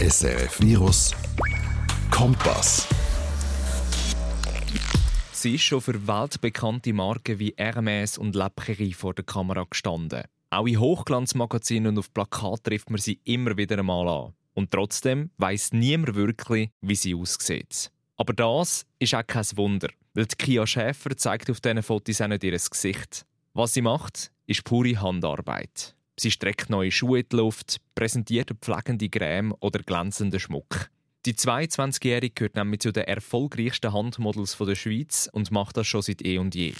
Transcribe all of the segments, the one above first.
SRF Virus Kompass. Sie ist schon für weltbekannte Marken wie Hermès und La Prairie vor der Kamera gestanden. Auch in Hochglanzmagazinen und auf Plakaten trifft man sie immer wieder einmal an. Und trotzdem weiß niemand wirklich, wie sie aussieht. Aber das ist auch kein Wunder, weil die Kia Schäfer zeigt auf diesen Fotos auch nicht ihr Gesicht. Was sie macht, ist pure Handarbeit. Sie streckt neue Schuhe in die Luft, präsentiert eine pflegende Creme oder glänzenden Schmuck. Die 22-Jährige gehört nämlich zu den erfolgreichsten Handmodels der Schweiz und macht das schon seit eh und je.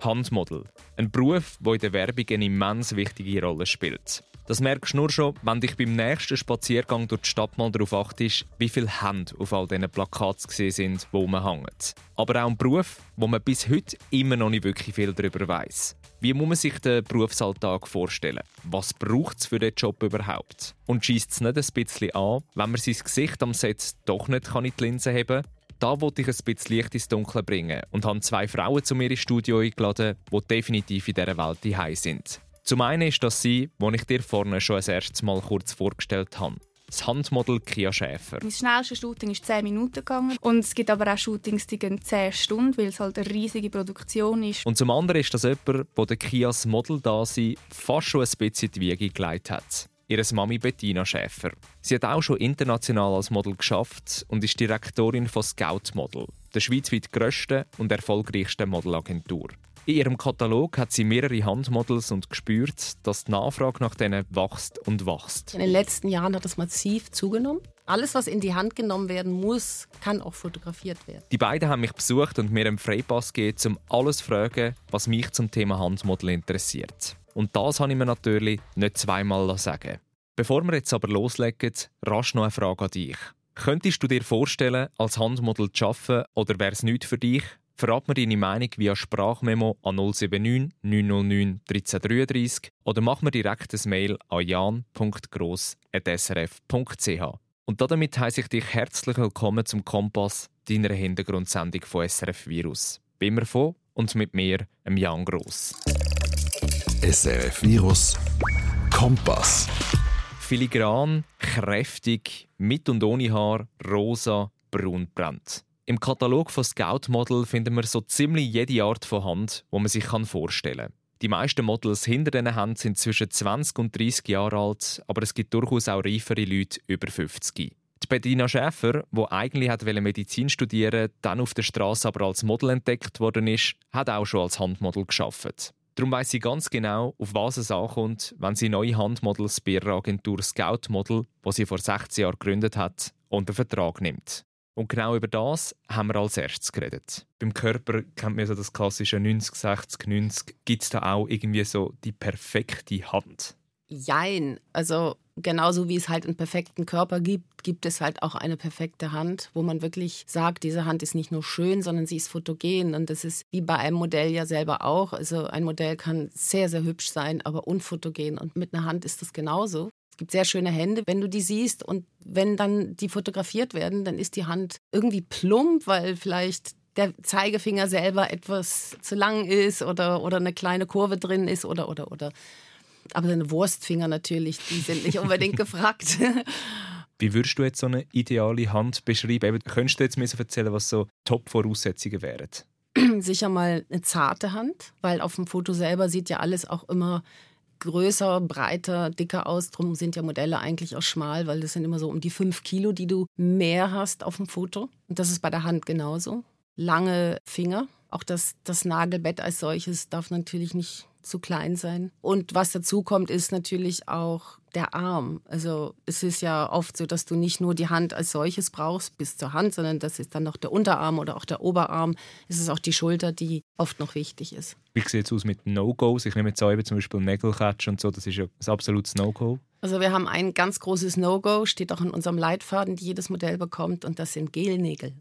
Handmodel. Ein Beruf, der in der Werbung eine immens wichtige Rolle spielt. Das merkst du nur schon, wenn dich beim nächsten Spaziergang durch die Stadt mal darauf achtest, wie viele Hände auf all diesen Plakaten gesehen sind, wo man hängt. Aber auch ein Beruf, wo man bis heute immer noch nicht wirklich viel darüber weiß. Wie muss man sich den Berufsalltag vorstellen? Was braucht es für den Job überhaupt? Und schießt es nicht ein bisschen an, wenn man sein Gesicht am Set doch nicht in die Linse heben kann? Da wollte ich ein bisschen Licht ins Dunkle bringen und habe zwei Frauen zu mir ins Studio eingeladen, die definitiv in dieser Welt die sind. Zum einen ist das sie, die ich dir vorne schon als erstes Mal kurz vorgestellt habe. Das Handmodel Kia Schäfer. Mein schnellstes Shooting ist 10 Minuten gegangen. Und es gibt aber auch Shootings, die gehen 10 Stunden, weil es halt eine riesige Produktion ist. Und zum anderen ist das jemand, der Kias Model da fast schon ein bisschen die Wiege gelegt hat ihre Mami Bettina Schäfer. Sie hat auch schon international als Model geschafft und ist Direktorin von Scout Model, der schweizweit grössten und erfolgreichsten Modelagentur. In ihrem Katalog hat sie mehrere Handmodels und gespürt, dass die Nachfrage nach denen wächst und wächst. In den letzten Jahren hat das massiv zugenommen. Alles, was in die Hand genommen werden muss, kann auch fotografiert werden. Die beiden haben mich besucht und mir einen Freipass gegeben, um alles zu fragen, was mich zum Thema Handmodel interessiert. Und das habe ich mir natürlich nicht zweimal sagen. Bevor wir jetzt aber loslegen, rasch noch eine Frage an dich. Könntest du dir vorstellen, als Handmodel zu arbeiten oder wäre es nicht für dich? Verrat mir deine Meinung via Sprachmemo an 079 909 1333 oder mach mir direkt ein Mail an jan.gross.srf.ch. Und damit heiße ich dich herzlich willkommen zum Kompass, deiner Hintergrundsendung von SRF Virus. Bin mir von und mit mir, Jan Gross. SRF Virus Kompass. Filigran, kräftig, mit und ohne Haar, rosa, braun brennt. Im Katalog von Scout Model finden wir so ziemlich jede Art von Hand, wo man sich vorstellen kann. Die meisten Models hinter diesen Händen sind zwischen 20 und 30 Jahre alt, aber es gibt durchaus auch reifere Leute über 50. Die Bettina Schäfer, die eigentlich Medizin studieren dann auf der Straße aber als Model entdeckt worden ist, hat auch schon als Handmodel geschafft. Darum weiss sie ganz genau, auf was es ankommt, wenn sie neue Handmodels bei ihrer Agentur Scout Model, die sie vor 16 Jahren gegründet hat, unter Vertrag nimmt. Und genau über das haben wir als erstes geredet. Beim Körper kennt man so das klassische 90, 60, 90. Gibt es da auch irgendwie so die perfekte Hand? Jein. Also genauso wie es halt einen perfekten Körper gibt, gibt es halt auch eine perfekte Hand, wo man wirklich sagt, diese Hand ist nicht nur schön, sondern sie ist fotogen. Und das ist wie bei einem Modell ja selber auch. Also ein Modell kann sehr, sehr hübsch sein, aber unfotogen. Und mit einer Hand ist das genauso. Es gibt sehr schöne Hände, wenn du die siehst. Und wenn dann die fotografiert werden, dann ist die Hand irgendwie plump, weil vielleicht der Zeigefinger selber etwas zu lang ist oder, oder eine kleine Kurve drin ist oder, oder, oder. Aber deine Wurstfinger natürlich, die sind nicht unbedingt gefragt. Wie würdest du jetzt so eine ideale Hand beschreiben? Eben, könntest du jetzt mir so erzählen, was so Top-Voraussetzungen wären? Sicher mal eine zarte Hand, weil auf dem Foto selber sieht ja alles auch immer größer, breiter, dicker aus. Drum sind ja Modelle eigentlich auch schmal, weil das sind immer so um die fünf Kilo, die du mehr hast auf dem Foto. Und das ist bei der Hand genauso. Lange Finger. Auch das, das Nagelbett als solches darf natürlich nicht zu klein sein. Und was dazu kommt, ist natürlich auch der Arm. Also es ist ja oft so, dass du nicht nur die Hand als solches brauchst bis zur Hand, sondern das ist dann noch der Unterarm oder auch der Oberarm. Es ist auch die Schulter, die oft noch wichtig ist. Wie sieht es aus mit No-Gos? Ich nehme jetzt an, zum Beispiel Nägelklatsch und so, das ist ja ein absolutes No-Go. Also wir haben ein ganz großes No-Go, steht auch in unserem Leitfaden, die jedes Modell bekommt, und das sind Gelnägel.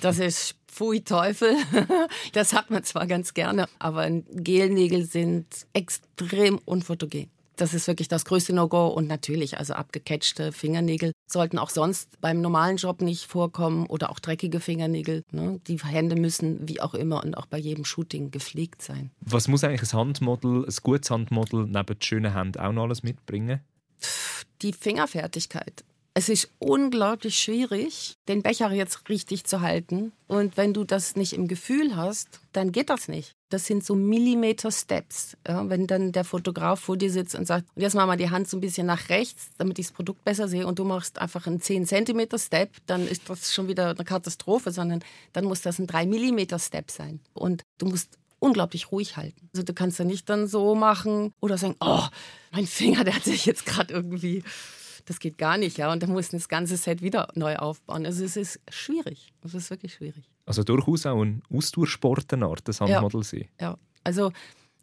Das ist Pfui Teufel. Das hat man zwar ganz gerne, aber Gelnägel sind extrem unfotogen. Das ist wirklich das größte No-Go und natürlich, also abgecatchte Fingernägel sollten auch sonst beim normalen Job nicht vorkommen oder auch dreckige Fingernägel. Ne? Die Hände müssen wie auch immer und auch bei jedem Shooting gepflegt sein. Was muss eigentlich ein Handmodel, ein gutes Handmodel neben schönen Händen auch noch alles mitbringen? Die Fingerfertigkeit Es ist unglaublich schwierig, den Becher jetzt richtig zu halten. Und wenn du das nicht im Gefühl hast, dann geht das nicht. Das sind so Millimeter-Steps. Ja, wenn dann der Fotograf vor dir sitzt und sagt, und jetzt machen wir die Hand so ein bisschen nach rechts, damit ich das Produkt besser sehe, und du machst einfach einen 10 cm Step, dann ist das schon wieder eine Katastrophe, sondern dann muss das ein 3 mm Step sein. Und du musst unglaublich ruhig halten. Also du kannst ja nicht dann so machen oder sagen, oh, mein Finger, der hat sich jetzt gerade irgendwie das geht gar nicht, ja. Und dann mussten das ganze Set wieder neu aufbauen. Also es ist schwierig. Es ist wirklich schwierig. Also durchaus auch ein Austauschsport, eine Art, das Handmodel ja. sein. Ja, also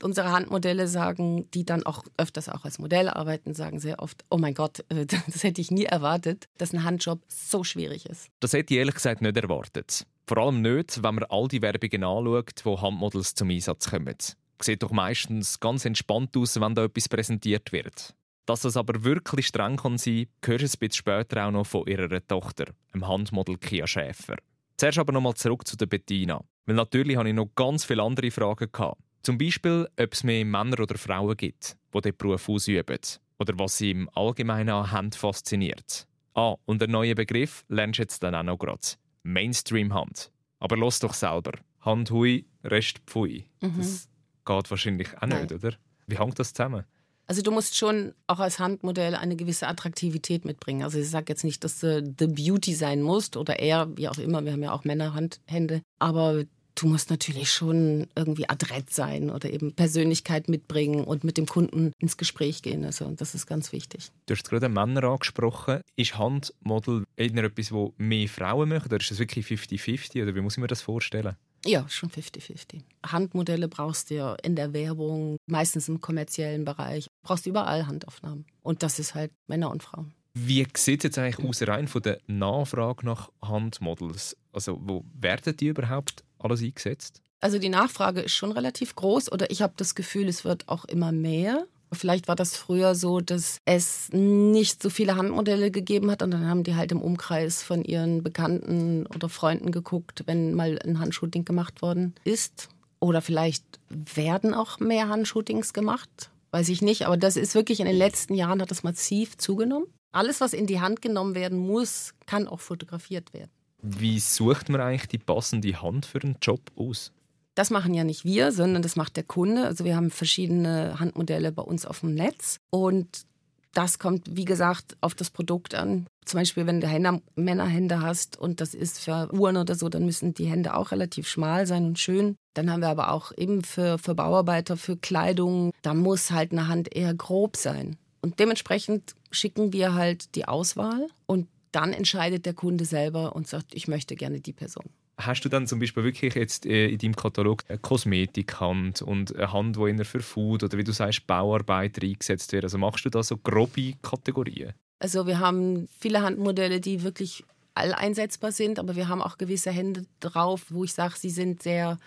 unsere Handmodelle sagen, die dann auch öfters auch als Modell arbeiten, sagen sehr oft, oh mein Gott, äh, das hätte ich nie erwartet, dass ein Handjob so schwierig ist. Das hätte ich ehrlich gesagt nicht erwartet. Vor allem nicht, wenn man all die Werbungen anschaut, wo Handmodels zum Einsatz kommen. Sieht doch meistens ganz entspannt aus, wenn da etwas präsentiert wird. Dass das aber wirklich streng kann sein kann, hörst du ein bisschen später auch noch von ihrer Tochter, dem Handmodel Kia Schäfer. Zuerst aber nochmal zurück zu der Bettina. Weil natürlich hatte ich noch ganz viele andere Fragen. Gehabt. Zum Beispiel, ob es mehr Männer oder Frauen gibt, die diesen Beruf ausüben. Oder was sie im Allgemeinen an Hand fasziniert. Ah, und einen neuen Begriff lernst du jetzt dann auch noch gerade. Mainstream-Hand. Aber los doch selber. Hand hui, Rest pfui. Mhm. Das geht wahrscheinlich auch nicht, Nein. oder? Wie hängt das zusammen? Also du musst schon auch als Handmodell eine gewisse Attraktivität mitbringen. Also ich sage jetzt nicht, dass du The Beauty sein musst oder eher, wie auch immer, wir haben ja auch Männerhandhände, aber du musst natürlich schon irgendwie adrett sein oder eben Persönlichkeit mitbringen und mit dem Kunden ins Gespräch gehen. Also das ist ganz wichtig. Du hast gerade Männer angesprochen. Ist Handmodel eher etwas, wo mehr Frauen machen oder ist das wirklich 50-50 oder wie muss ich mir das vorstellen? Ja, schon 50-50. Handmodelle brauchst du ja in der Werbung, meistens im kommerziellen Bereich. Brauchst du überall Handaufnahmen. Und das ist halt Männer und Frauen. Wie sieht es jetzt eigentlich aus, rein von der Nachfrage nach Handmodels? Also, wo werden die überhaupt alles eingesetzt? Also, die Nachfrage ist schon relativ groß oder ich habe das Gefühl, es wird auch immer mehr. Vielleicht war das früher so, dass es nicht so viele Handmodelle gegeben hat und dann haben die halt im Umkreis von ihren Bekannten oder Freunden geguckt, wenn mal ein Handshooting gemacht worden ist. Oder vielleicht werden auch mehr Handshootings gemacht, weiß ich nicht. Aber das ist wirklich in den letzten Jahren hat das massiv zugenommen. Alles, was in die Hand genommen werden muss, kann auch fotografiert werden. Wie sucht man eigentlich die passende Hand für einen Job aus? Das machen ja nicht wir, sondern das macht der Kunde. Also wir haben verschiedene Handmodelle bei uns auf dem Netz und das kommt, wie gesagt, auf das Produkt an. Zum Beispiel, wenn du Hände, Männerhände hast und das ist für Uhren oder so, dann müssen die Hände auch relativ schmal sein und schön. Dann haben wir aber auch eben für, für Bauarbeiter, für Kleidung, da muss halt eine Hand eher grob sein. Und dementsprechend schicken wir halt die Auswahl und dann entscheidet der Kunde selber und sagt, ich möchte gerne die Person. Hast du dann zum Beispiel wirklich jetzt äh, in deinem Katalog eine Kosmetikhand und eine Hand, die eher für Food oder wie du sagst, Bauarbeiter eingesetzt wird? Also machst du da so grobe Kategorien? Also wir haben viele Handmodelle, die wirklich alleinsetzbar sind, aber wir haben auch gewisse Hände drauf, wo ich sage, sie sind sehr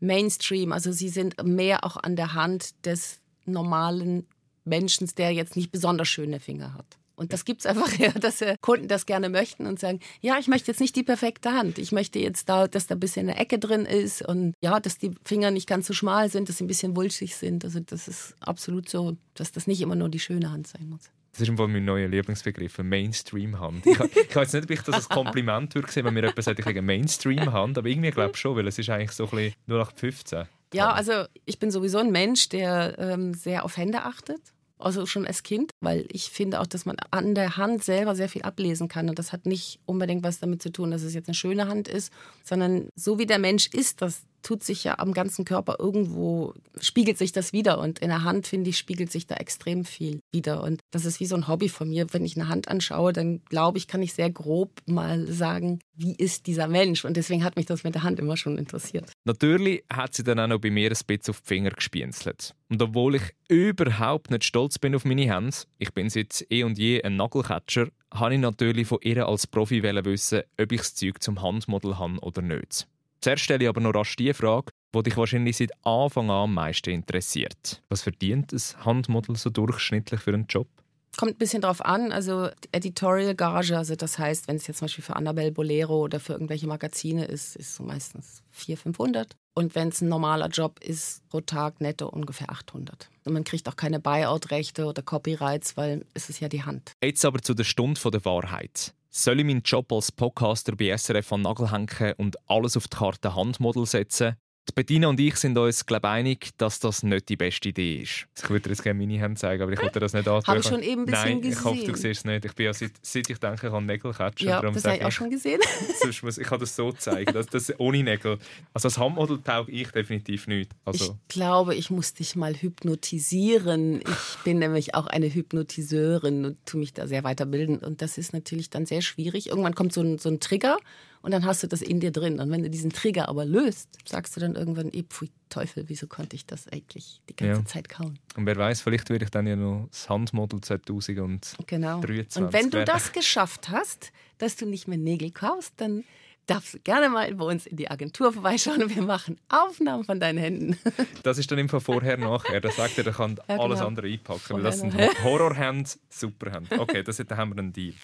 Mainstream, also sie sind mehr auch an der Hand des normalen Menschen, der jetzt nicht besonders schöne Finger hat. Und das gibt es einfach, ja, dass Kunden das gerne möchten und sagen, ja, ich möchte jetzt nicht die perfekte Hand. Ich möchte jetzt da, dass da ein bisschen eine Ecke drin ist und ja, dass die Finger nicht ganz so schmal sind, dass sie ein bisschen wulschig sind. Also das ist absolut so, dass das nicht immer nur die schöne Hand sein muss. Das ist mein neuer Lieblingsbegriff, Mainstream-Hand. Ich, ich jetzt nicht, ob ich das als Kompliment würde sehen, wenn mir jemand sagt, ich habe Mainstream-Hand, aber irgendwie glaube ich schon, weil es ist eigentlich so ein bisschen 0815. Ja, also ich bin sowieso ein Mensch, der ähm, sehr auf Hände achtet also schon als Kind, weil ich finde auch, dass man an der Hand selber sehr viel ablesen kann. Und das hat nicht unbedingt was damit zu tun, dass es jetzt eine schöne Hand ist, sondern so wie der Mensch ist, das tut sich ja am ganzen Körper irgendwo, spiegelt sich das wieder. Und in der Hand, finde ich, spiegelt sich da extrem viel wieder. Und das ist wie so ein Hobby von mir. Wenn ich eine Hand anschaue, dann glaube ich, kann ich sehr grob mal sagen, wie ist dieser Mensch. Und deswegen hat mich das mit der Hand immer schon interessiert. Natürlich hat sie dann auch noch bei mir ein bisschen auf die Finger gespienzelt. Und obwohl ich überhaupt nicht stolz bin auf meine Hände, ich bin seit eh und je ein Nagelcatcher, habe ich natürlich von ihr als Profi wissen, ob ich das Zeug zum Handmodel habe oder nicht. Zuerst stelle ich aber noch rasch die Frage, die dich wahrscheinlich seit Anfang an am meisten interessiert. Was verdient ein Handmodel so durchschnittlich für einen Job? Kommt ein bisschen drauf an. Also Editorial Gage, also das heißt, wenn es jetzt zum Beispiel für Annabelle Bolero oder für irgendwelche Magazine ist, ist so meistens 400, 500. Und wenn es ein normaler Job ist, pro Tag netto ungefähr 800. Und man kriegt auch keine Buyout-Rechte oder Copyrights, weil es ist ja die Hand. Jetzt aber zu der Stunde der Wahrheit. Soll ich meinen Job als Podcaster bei SRF an Nagel hängen und alles auf die Karte Handmodel setzen? Die Bettina und ich sind uns glaube einig, dass das nicht die beste Idee ist. Ich würde dir jetzt gerne meine Hände zeigen, aber ich wollte das nicht antun. Habe ich schon eben ein bisschen Nein, gesehen. ich hoffe, du siehst es nicht. Ich bin ja seit, seit ich denke, ich kann Nägel catchen. Ja, das habe ich auch schon gesehen. Sonst muss, ich kann das so zeigen, dass das ohne Nägel. Also als Handmodel tauge ich definitiv nicht. Ich Also, glaube, ich muss dich mal hypnotisieren. Ich bin nämlich auch eine Hypnotiseurin und tue mich da sehr weiterbilden. Und das ist natürlich dann sehr schwierig. Irgendwann kommt so ein, so ein Trigger und dann hast du das in dir drin. Und wenn du diesen Trigger aber löst, sagst du dann irgendwann, eh, pfui Teufel, wieso konnte ich das eigentlich die ganze Ja. Zeit kauen? und wer weiß, vielleicht werde ich dann ja noch das Handmodel 2000 und Genau. 23 Und wenn du das geschafft hast, dass du nicht mehr Nägel kaufst, dann darfst du gerne mal bei uns in die Agentur vorbeischauen und wir machen Aufnahmen von deinen Händen. Das ist dann immer vorher, nachher. Da sagt er, er kann Ja, alles genau. andere einpacken. Vorher, das sind. Horrorhände, Superhände. Okay, das, da haben wir einen Deal.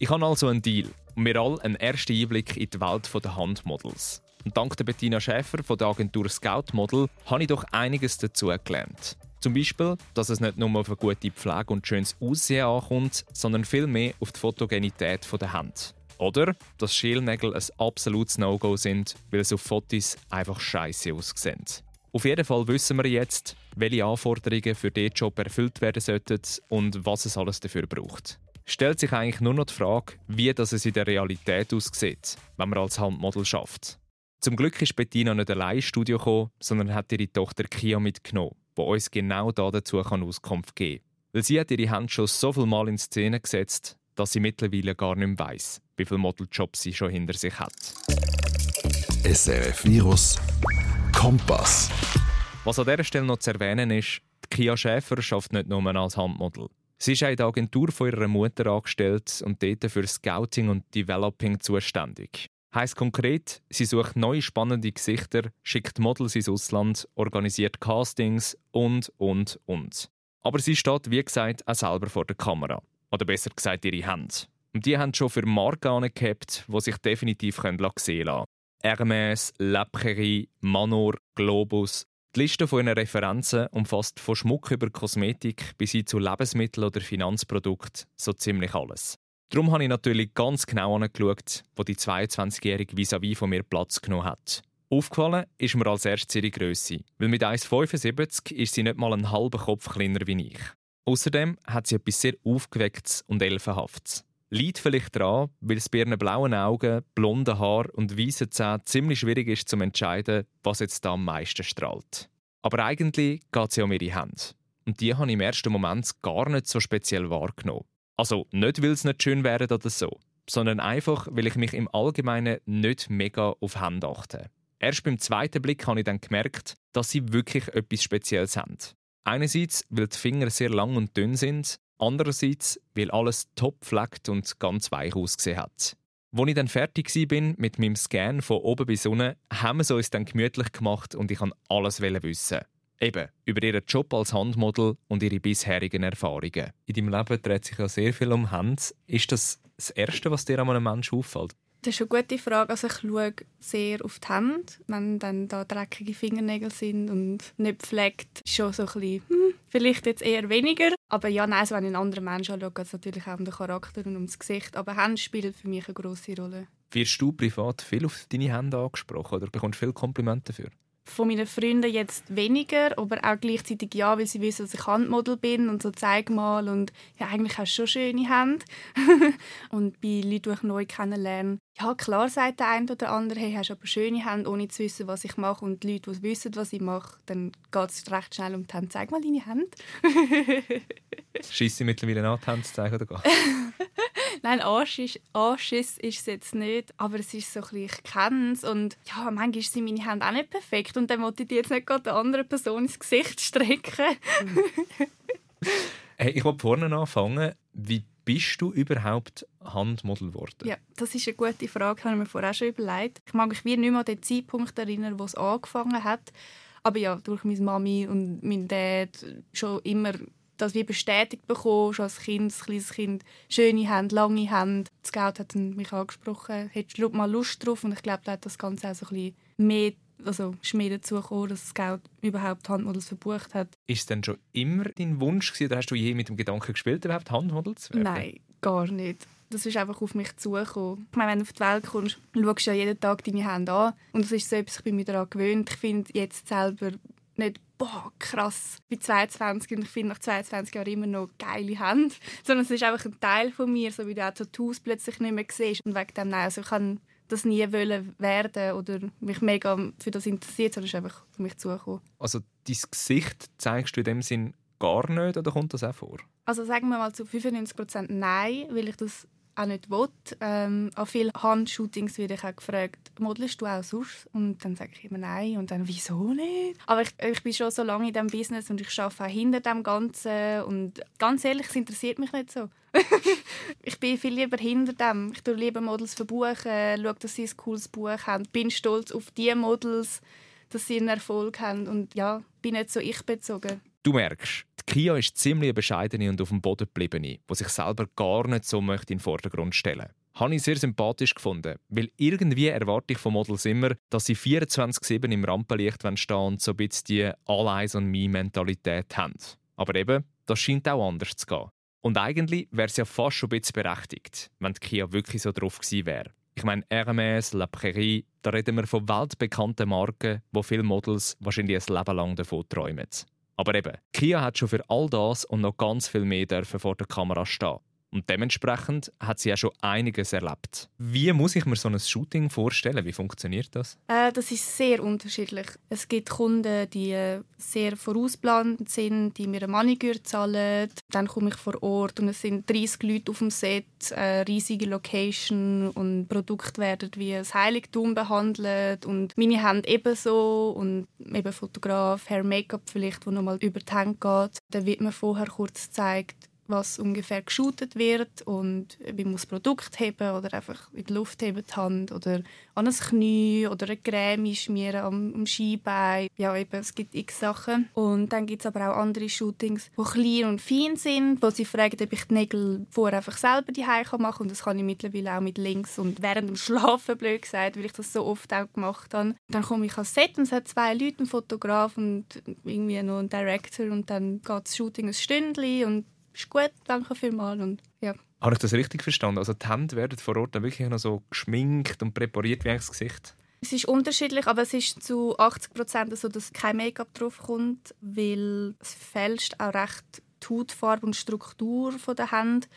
Ich habe also einen Deal und wir alle einen ersten Einblick in die Welt der Handmodels. Und dank der Bettina Schäfer von der Agentur Scout Model habe ich doch einiges dazu gelernt. Zum Beispiel, dass es nicht nur auf eine gute Pflege und schönes Aussehen ankommt, sondern vielmehr auf die Fotogenität der Hand. Oder, dass Schälnägel ein absolutes No-Go sind, weil es auf Fotos einfach scheiße aussehen. Auf jeden Fall wissen wir jetzt, welche Anforderungen für diesen Job erfüllt werden sollten und was es alles dafür braucht. Stellt sich eigentlich nur noch die Frage, wie das es in der Realität aussieht, wenn man als Handmodel schafft. Zum Glück ist Bettina nicht allein ins Studio gekommen, sondern hat ihre Tochter Kia mitgenommen, die uns genau da dazu Auskunft geben kann. Weil sie hat ihre Hand schon so viel Mal in Szene gesetzt, dass sie mittlerweile gar nicht mehr weiss, wie viele Modeljobs sie schon hinter sich hat. SRF Virus Kompass. Was an dieser Stelle noch zu erwähnen ist, die Kia Schäfer schafft nicht nur als Handmodel. Sie ist auch in der Agentur von ihrer Mutter angestellt und dort für Scouting und Developing zuständig. Heißt konkret, sie sucht neue spannende Gesichter, schickt Models ins Ausland, organisiert Castings und, und, und. Aber sie steht, wie gesagt, auch selber vor der Kamera. Oder besser gesagt, ihre Hände. Und die haben schon für Marken angehabt, die sich definitiv können sehen lassen. Hermès, La Prairie, Manor, Globus. Die Liste von ihren Referenzen umfasst von Schmuck über Kosmetik bis hin zu Lebensmitteln oder Finanzprodukten so ziemlich alles. Darum habe ich natürlich ganz genau angeschaut, wo die 22-jährige vis-à-vis von mir Platz genommen hat. Aufgefallen ist mir als erstes ihre Grösse, weil mit 1,75 ist sie nicht mal einen halben Kopf kleiner wie ich. Außerdem hat sie etwas sehr Aufgewecktes und Elfenhaftes. Liegt vielleicht daran, weil es bei ihren blauen Augen, blonden Haar und weißen Zähnen ziemlich schwierig ist zu entscheiden, was jetzt da am meisten strahlt. Aber eigentlich geht es ja um ihre Hände. Und die habe ich im ersten Moment gar nicht so speziell wahrgenommen. Also nicht, weil es nicht schön wäre oder so, sondern einfach, weil ich mich im Allgemeinen nicht mega auf Hände achte. Erst beim zweiten Blick habe ich dann gemerkt, dass sie wirklich etwas Spezielles haben. Einerseits, weil die Finger sehr lang und dünn sind, andererseits, weil alles top fleckt und ganz weich ausgesehen hat. Als ich dann fertig bin mit meinem Scan von oben bis unten, haben wir es uns dann gemütlich gemacht und ich wollte alles wissen. Eben, über ihren Job als Handmodel und ihre bisherigen Erfahrungen. In deinem Leben dreht sich ja sehr viel um Hände. Ist das das Erste, was dir an einem Menschen auffällt? Das ist eine gute Frage. Also ich schaue sehr auf die Hände. Wenn dann da dreckige Fingernägel sind und nicht gepflegt, ist schon so ein bisschen, hm, vielleicht jetzt eher weniger. Aber ja, nein, also wenn ich einen anderen Menschen anschaue, geht es natürlich auch um den Charakter und ums Gesicht. Aber Hände spielen für mich eine grosse Rolle. Wirst du privat viel auf deine Hände angesprochen oder bekommst du viele Komplimente dafür? Von meinen Freunden jetzt weniger, aber auch gleichzeitig ja, weil sie wissen, dass ich Handmodel bin und so zeig mal und ja, eigentlich hast du schon schöne Hände. und bei Leuten, die ich neu kennenlerne, ja, klar sagt der eine oder andere, hey, hast aber schöne Hände, ohne zu wissen, was ich mache. Und die Leute, die wissen, was ich mache, dann geht es recht schnell um die Hände. Zeig mal deine Hände. Schießt sie mittlerweile an, die Hände zu zeigen oder gar? Nein, Anschiss, Anschiss ist es jetzt nicht, aber es ist so ein bisschen, ich kenne es und ja, manchmal sind meine Hände auch nicht perfekt und dann wollte ich die jetzt nicht gerade der anderen Person ins Gesicht strecken. Hey, ich wollte vorne anfangen. Wie bist du überhaupt Handmodel geworden? Ja, das ist eine gute Frage, habe ich mir vorher auch schon überlegt. Ich mag mich wie nicht mehr an den Zeitpunkt erinnern, wo es angefangen hat. Aber ja, durch meine Mami und meinen Dad schon immer das wie bestätigt bekommen, schon als Kind, als kleines Kind. Schöne Hände, lange Hände. Das Scout hat mich angesprochen, hättest du mal Lust drauf? Und ich glaube, da hat das Ganze auch so ein bisschen mehr also ist mir dazu gekommen, dass Scout überhaupt Handmodels verbucht hat. Ist es denn schon immer dein Wunsch gewesen, oder hast du je mit dem Gedanken gespielt, überhaupt Handmodels zu werden? Nein, gar nicht. Das ist einfach auf mich zugekommen. Ich meine, wenn du auf die Welt kommst, schaust du ja jeden Tag deine Hände an. Und das ist so etwas, ich bin mir daran gewöhnt. Ich finde jetzt selber nicht, boah, krass, ich bin 22 und ich finde nach 22 Jahren immer noch geile Hände. Sondern es ist einfach ein Teil von mir, so wie du auch Tattoos plötzlich nicht mehr siehst. Und wegen dem, nein, also ich kann das nie wollen werden oder mich mega für das interessiert, sondern es ist einfach auf mich zugekommen. Also dein Gesicht zeigst du in dem Sinn gar nicht oder kommt das auch vor? Also sagen wir mal zu 95% nein, weil ich das auch nicht will. Ähm, an vielen Handshootings werde ich auch gefragt, modelst du auch sonst? Und dann sage ich immer nein. Und dann, wieso nicht? Aber ich, ich bin schon so lange in diesem Business und ich arbeite auch hinter dem Ganzen. Und ganz ehrlich, es interessiert mich nicht so. ich bin viel lieber hinter dem. Ich tue lieber Models verbuchen, schaue, dass sie ein cooles Buch haben. Bin stolz auf die Models, dass sie einen Erfolg haben. Und ja, bin nicht so ich bezogen. Du merkst, Kia ist ziemlich bescheidene und auf dem Boden gebliebene, die sich selber gar nicht so möchte in den Vordergrund stellen habe ich sehr sympathisch gefunden, weil irgendwie erwarte ich von Models immer, dass sie 24/7 im Rampenlicht stehen und so ein bisschen die All Eyes on Me Mentalität haben. Aber eben, das scheint auch anders zu gehen. Und eigentlich wäre es ja fast schon ein bisschen berechtigt, wenn die Kia wirklich so drauf gewesen wäre. Ich meine, Hermès, La Prairie, da reden wir von weltbekannten Marken, wo viele Models wahrscheinlich ein Leben lang davon träumen. Aber eben, Kia hat schon für all das und noch ganz viel mehr dürfen vor der Kamera stehen. Und dementsprechend hat sie ja schon einiges erlebt. Wie muss ich mir so ein Shooting vorstellen? Wie funktioniert das? Äh, das ist sehr unterschiedlich. Es gibt Kunden, die äh, sehr vorausplant sind, die mir eine Maniküre zahlen. Dann komme ich vor Ort und es sind 30 Leute auf dem Set, eine riesige Location und Produkte werden wie ein Heiligtum behandelt und meine Hände ebenso und eben Fotograf, Hair Make-up vielleicht, wo nochmal über die Hände geht. Dann wird mir vorher kurz gezeigt, was ungefähr geshootet wird und wie muss das Produkt heben oder einfach in die Luft heben die Hand oder an ein Knie oder eine Creme schmieren am, am Skibein. Ja, eben, es gibt x Sachen. Und dann gibt es aber auch andere Shootings, die klein und fein sind, wo sie fragen, ob ich die Nägel vorher einfach selber die machen kann und das kann ich mittlerweile auch mit links und während dem Schlafen, blöd gesagt, weil ich das so oft auch gemacht habe. Dann komme ich ans Set und es hat zwei Leute, einen Fotograf und irgendwie noch einen Director und dann geht das Shooting ein Stündchen und ist gut, danke vielmals. Und, ja. Habe ich das richtig verstanden? Also die Hände werden vor Ort dann wirklich noch so geschminkt und präpariert wie das Gesicht? Es ist unterschiedlich, aber es ist zu 80 Prozent so, dass kein Make-up drauf kommt, weil es fälscht auch recht die Hautfarbe und Struktur der Hände.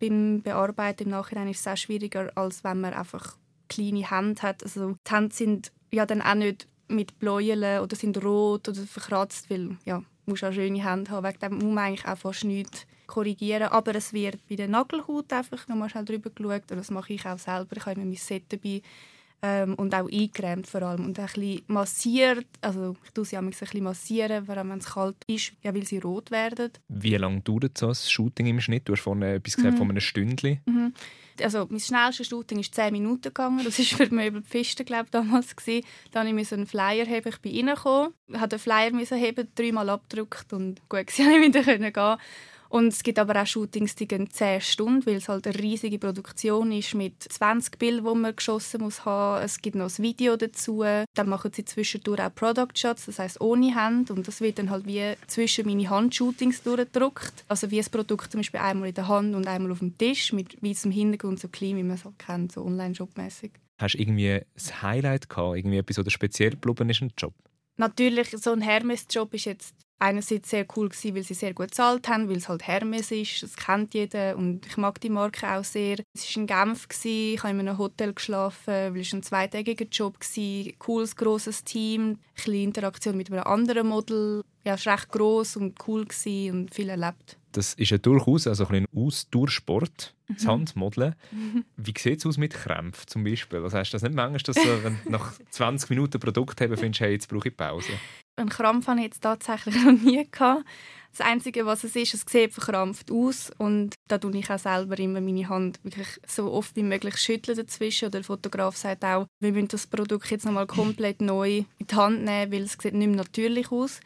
Beim Bearbeiten im Nachhinein ist es auch schwieriger, als wenn man einfach kleine Hände hat. Also die Hände sind ja dann auch nicht mit Bläulen oder sind rot oder verkratzt, weil ja, musst auch schöne Hände haben. Wegen dem muss man eigentlich auch fast nichts korrigieren. Aber es wird bei der Nagelhaut einfach nochmal schnell drüber geschaut. Und das mache ich auch selber. Ich habe immer mein Set dabei. Ähm, und auch eingecremt vor allem. Und ein bisschen massiert. Also ich tue sie auch ein bisschen massieren, vor allem wenn es kalt ist, ja, weil sie rot werden. Wie lange dauert so ein Shooting im Schnitt? Du hast vorhin etwas gesagt mhm. von einem Stündchen. Mhm. Also mein schnellstes Shooting ist 10 Minuten gegangen. Das war für die Möbelpfisten, glaube ich, damals. Gewesen. Dann musste ich einen Flyer haben. Ich bin reingekommen, musste den Flyer heben, dreimal abgedrückt und gut, ich konnte wieder gehen. Und es gibt aber auch Shootings, die gehen 10 Stunden, weil es halt eine riesige Produktion ist mit 20 Bildern, die man geschossen muss haben. Es gibt noch ein Video dazu. Dann machen sie zwischendurch auch Product Shots, das heißt ohne Hand. Und das wird dann halt wie zwischen meine Handshootings durchgedruckt. Also wie ein Produkt zum Beispiel einmal in der Hand und einmal auf dem Tisch mit weißem Hintergrund, so klein, wie man es halt kennt, so Online-Shop-mäßig. Hast du irgendwie ein Highlight gehabt, irgendwie etwas, oder speziell geblieben ist ein Job? Natürlich, so ein Hermes-Job ist jetzt einerseits sehr cool gewesen, weil sie sehr gut gezahlt haben, weil es halt Hermes ist, das kennt jeder und ich mag die Marke auch sehr. Es war in Genf, gewesen, ich habe in einem Hotel geschlafen, weil es ein zweitägiger Job war, cooles, grosses Team, eine Interaktion mit einem anderen Model. Ja, es war recht gross und cool und viel erlebt. Das ist ja durchaus also ein Ausdauersport, das mhm. Handmodeln. Mhm. Wie sieht es aus mit Krämpfen zum Beispiel? Was heißt das nicht manchmal, dass du, wenn du nach 20 Minuten Produkt haben findest, hey, jetzt brauche ich Pause? Einen Krampf hatte ich jetzt tatsächlich noch nie. Gehabt. Das Einzige, was es ist, es sieht verkrampft aus und da tue ich auch selber immer meine Hand wirklich so oft wie möglich schütteln dazwischen. Oder der Fotograf sagt auch, wir müssen das Produkt jetzt nochmal komplett neu in die Hand nehmen, weil es sieht nicht mehr natürlich aus.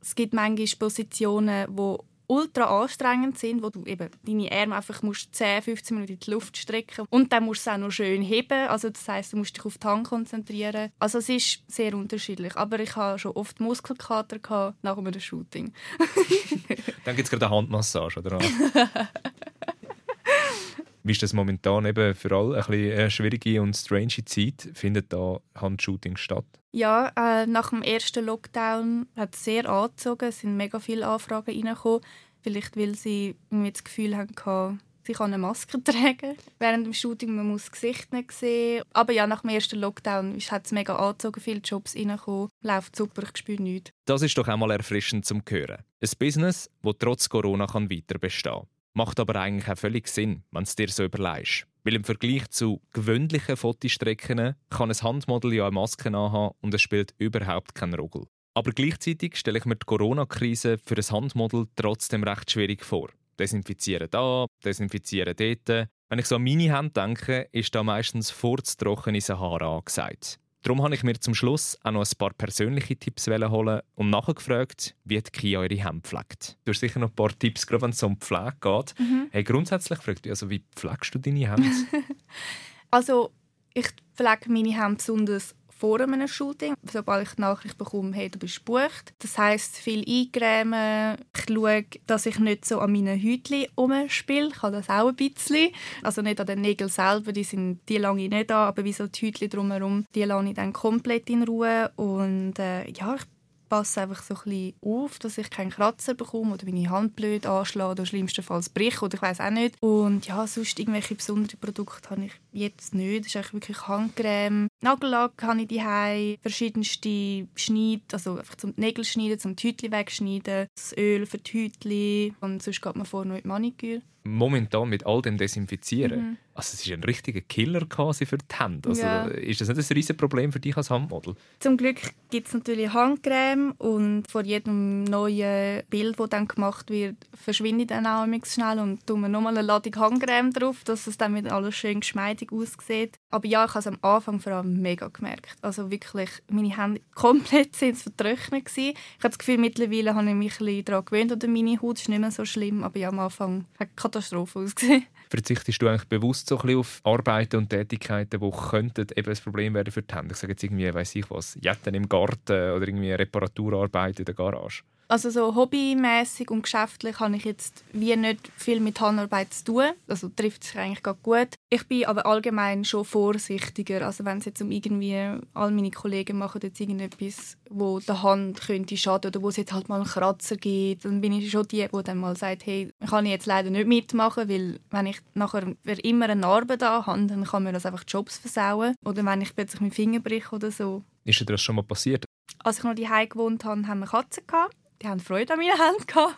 Es gibt manchmal Positionen, wo ultra anstrengend sind, wo du eben deine Arme einfach musst 10, 15 Minuten in die Luft strecken und dann musst du es auch noch schön heben. Also das heißt, du musst dich auf die Hand konzentrieren. Also es ist sehr unterschiedlich. Aber ich habe schon oft Muskelkater gehabt nach einem Shooting. dann gibt es gerade eine Handmassage, oder? Wie ist das momentan eben für alle ein bisschen eine schwierige und strange Zeit? Findet da Handshooting statt? Ja, äh, nach dem ersten Lockdown hat es sehr angezogen. Es sind mega viele Anfragen reingekommen. Vielleicht, weil sie irgendwie das Gefühl hatten, sie kann eine Maske tragen während dem Shooting. Man muss das Gesicht nicht sehen. Aber ja, nach dem ersten Lockdown hat es mega angezogen, viele Jobs reingekommen. Läuft super, ich spüre nichts. Das ist doch einmal erfrischend zum Hören. Ein Business, das trotz Corona kann weiter bestehen kann. Macht aber eigentlich auch völlig Sinn, wenn es dir so überlegst. Weil im Vergleich zu gewöhnlichen Fotostrecken kann ein Handmodel ja eine Maske anhaben und es spielt überhaupt keinen Ruggel. Aber gleichzeitig stelle ich mir die Corona-Krise für ein Handmodel trotzdem recht schwierig vor. Desinfizieren da, desinfizieren dort. Wenn ich so an meine Hände denke, ist da meistens furztrockene Sahara angesagt. Darum habe ich mir zum Schluss auch noch ein paar persönliche Tipps holen und nachgefragt, wie die Kia ihre Hände pflegt. Du hast sicher noch ein paar Tipps, gerade wenn es um Pflege geht. Mhm. Hey, grundsätzlich fragt dich, also wie pflegst du deine Hände? also ich pflege meine Hände besonders vor einem Shooting, sobald ich die Nachricht bekomme, hey, du bist gebucht. Das heisst, viel eingrämen. Ich schaue, dass ich nicht so an meinen Häutchen rumspiele. Ich habe das auch ein bisschen. Also nicht an den Nägeln selber, die sind die lange ich nicht an, aber wie so die Häutchen drumherum, die lasse ich dann komplett in Ruhe. Und äh, ja, ich passe einfach so ein bisschen auf, dass ich keinen Kratzer bekomme oder meine Hand blöd anschlage oder schlimmstenfalls bricht oder ich weiß auch nicht. Und ja, sonst irgendwelche besonderen Produkte habe ich jetzt nicht. Das ist eigentlich wirklich Handcreme. Nagellack habe ich die verschiedenste Schneid, also einfach zum Nägel schneiden, zum Tütli wegschneiden, das Öl für die Hütli und sonst geht man noch in die Maniküre momentan mit all dem Desinfizieren, mhm. also es ist ein richtiger Killer quasi für die Hände. Also ja. Ist das nicht ein riesiges Problem für dich als Handmodel? Zum Glück gibt es natürlich Handcreme und vor jedem neuen Bild, das dann gemacht wird, verschwindet dann auch schnell und tun wir nochmal eine Ladung Handcreme drauf, dass es dann wieder alles schön geschmeidig aussieht. Aber ja, ich habe es am Anfang vor allem mega gemerkt. Also wirklich, meine Hände komplett sind vertrocknet gewesen. Ich habe das Gefühl, mittlerweile habe ich mich ein daran gewöhnt oder meine Haut ist nicht mehr so schlimm, aber ja, am Anfang hat Katastrophe ausgesehen. Verzichtest du eigentlich bewusst so ein bisschen auf Arbeiten und Tätigkeiten, die könnten eben ein Problem werden für die Hände? Ich sage jetzt irgendwie, weiß ich was, Jetten im Garten oder irgendwie Reparaturarbeiten in der Garage. Also so hobbymäßig und geschäftlich habe ich jetzt wie nicht viel mit Handarbeit zu tun. Also trifft sich eigentlich ganz gut. Ich bin aber allgemein schon vorsichtiger. Also wenn es jetzt um irgendwie all meine Kollegen machen jetzt irgendetwas, wo der Hand könnte schaden oder wo es jetzt halt mal einen Kratzer gibt, dann bin ich schon die, die dann mal sagt, hey, kann ich jetzt leider nicht mitmachen, weil wenn ich nachher immer eine Narbe da habe, dann kann mir das einfach Jobs versauen. Oder wenn ich plötzlich meinen Finger breche oder so. Ist dir das schon mal passiert? Als ich noch die gewohnt habe, haben wir Katzen gehabt die haben Freude an meinen Händen gehabt.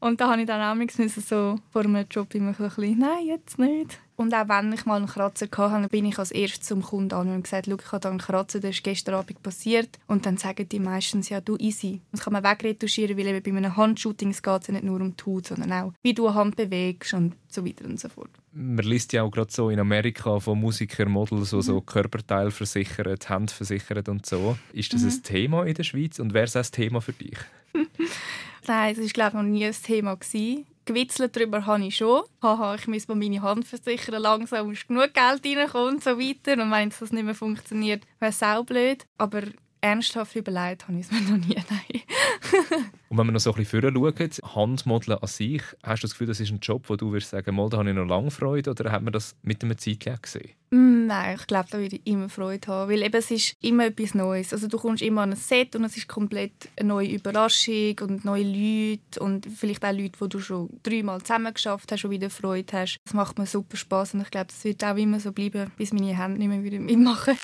Und da habe ich dann auch so vor einem Job immer so ein bisschen, nein, jetzt nicht. Und auch wenn ich mal einen Kratzer hatte, bin ich als erstes zum Kunden an und gesagt, ich habe da einen Kratzer, der ist gestern Abend passiert. Und dann sagen die meistens, ja, du, easy. Das kann man wegretuschieren, weil eben bei einem Handshooting geht es ja nicht nur um die Haut, sondern auch, wie du eine Hand bewegst und so weiter und so fort. Man liest ja auch gerade so in Amerika von Musikern, Models, die mhm. so Körperteile versichern, Hände versichern und so. Ist das mhm. ein Thema in der Schweiz und wäre es ein Thema für dich? Nein, es war glaube ich noch nie ein Thema. Gewesen. Gewitzelt darüber habe ich schon. Haha, ich muss meine Hand versichern, langsam muss genug Geld reinkommen und so weiter. Und wenn das nicht mehr funktioniert, wäre es auch blöd. Aber ernsthaft überlegt habe ich es mir noch nie. Nein. und wenn wir noch so ein bisschen schauen, Handmodeln an sich, hast du das Gefühl, das ist ein Job, wo du würdest sagen, mal, da habe ich noch lange Freude oder hat man das mit einem Zeitpunkt gesehen? Mm, nein, ich glaube, da würde ich immer Freude haben, weil eben, es ist immer etwas Neues. Also du kommst immer an ein Set und es ist komplett eine neue Überraschung und neue Leute und vielleicht auch Leute, die du schon dreimal zusammen geschafft hast und wieder Freude hast. Das macht mir super Spaß und ich glaube, das wird auch immer so bleiben, bis meine Hände nicht mehr wieder mitmachen.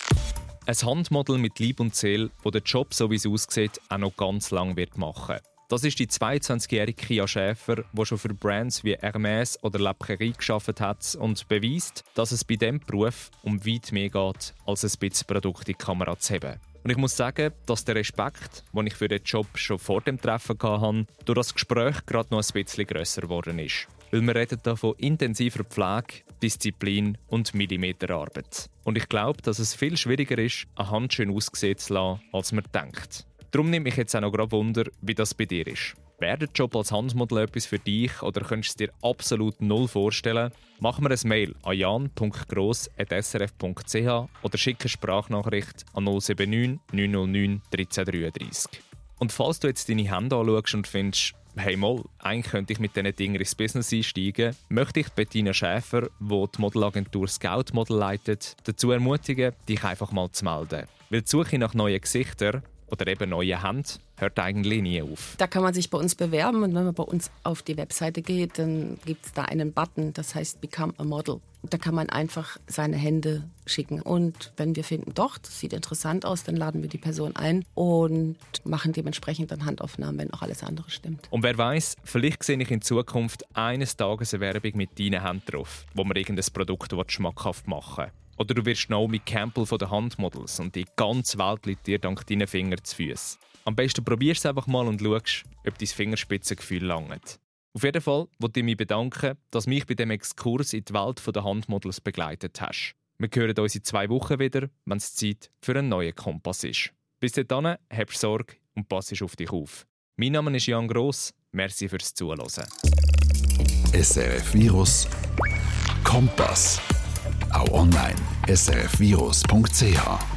Ein Handmodel mit Lieb und Seele, das den Job, so wie es aussieht, auch noch ganz lange wird machen das ist die 22-jährige Kia Schäfer, die schon für Brands wie Hermès oder La Prairie geschafft hat und beweist, dass es bei diesem Beruf um weit mehr geht, als ein bisschen Produkt in die Kamera zu haben. Und ich muss sagen, dass der Respekt, den ich für den Job schon vor dem Treffen hatte, durch das Gespräch gerade noch ein bisschen grösser geworden ist. Weil wir reden hier von intensiver Pflege, Disziplin und Millimeterarbeit. Und ich glaube, dass es viel schwieriger ist, eine Hand schön aussehen zu lassen, als man denkt. Darum nehme ich jetzt auch noch gerade Wunder, wie das bei dir ist. Wäre der Job als Handmodel etwas für dich oder könntest du dir absolut null vorstellen? Mach mir ein Mail an jan.gross.srf.ch oder schicke eine Sprachnachricht an 079 909 1333. Und falls du jetzt deine Hände anschaust und findest, hey mal, eigentlich könnte ich mit diesen Dingen ins Business einsteigen, möchte ich Bettina Schäfer, die die Modelagentur Scout Model leitet, dazu ermutigen, dich einfach mal zu melden. Weil die Suche nach neuen Gesichtern oder eben neue Hand hört eigentlich nie auf. Da kann man sich bei uns bewerben und wenn man bei uns auf die Webseite geht, dann gibt es da einen Button, das heißt Become a Model. Da kann man einfach seine Hände schicken. Und wenn wir finden, doch, das sieht interessant aus, dann laden wir die Person ein und machen dementsprechend dann Handaufnahmen, wenn auch alles andere stimmt. Und wer weiß, vielleicht sehe ich in Zukunft eines Tages eine Werbung mit deinen Händen drauf, wo man irgendein Produkt schmackhaft machen will. Oder du wirst Naomi Campbell von den Handmodels und die ganze Welt liegt dir dank deinen Fingern zu Füßen. Am besten probierst es einfach mal und schaust, ob dein Fingerspitzengefühl langt. Auf jeden Fall wollte ich mich bedanken, dass du mich bei dem Exkurs in die Welt der Handmodels begleitet hast. Wir hören uns in zwei Wochen wieder, wenn es Zeit für einen neuen Kompass ist. Bis dahin, hab Sorge und pass auf dich auf. Mein Name ist Jan Gross. Merci fürs Zuhören. SRF Virus Kompass. Auch online srfvirus.ch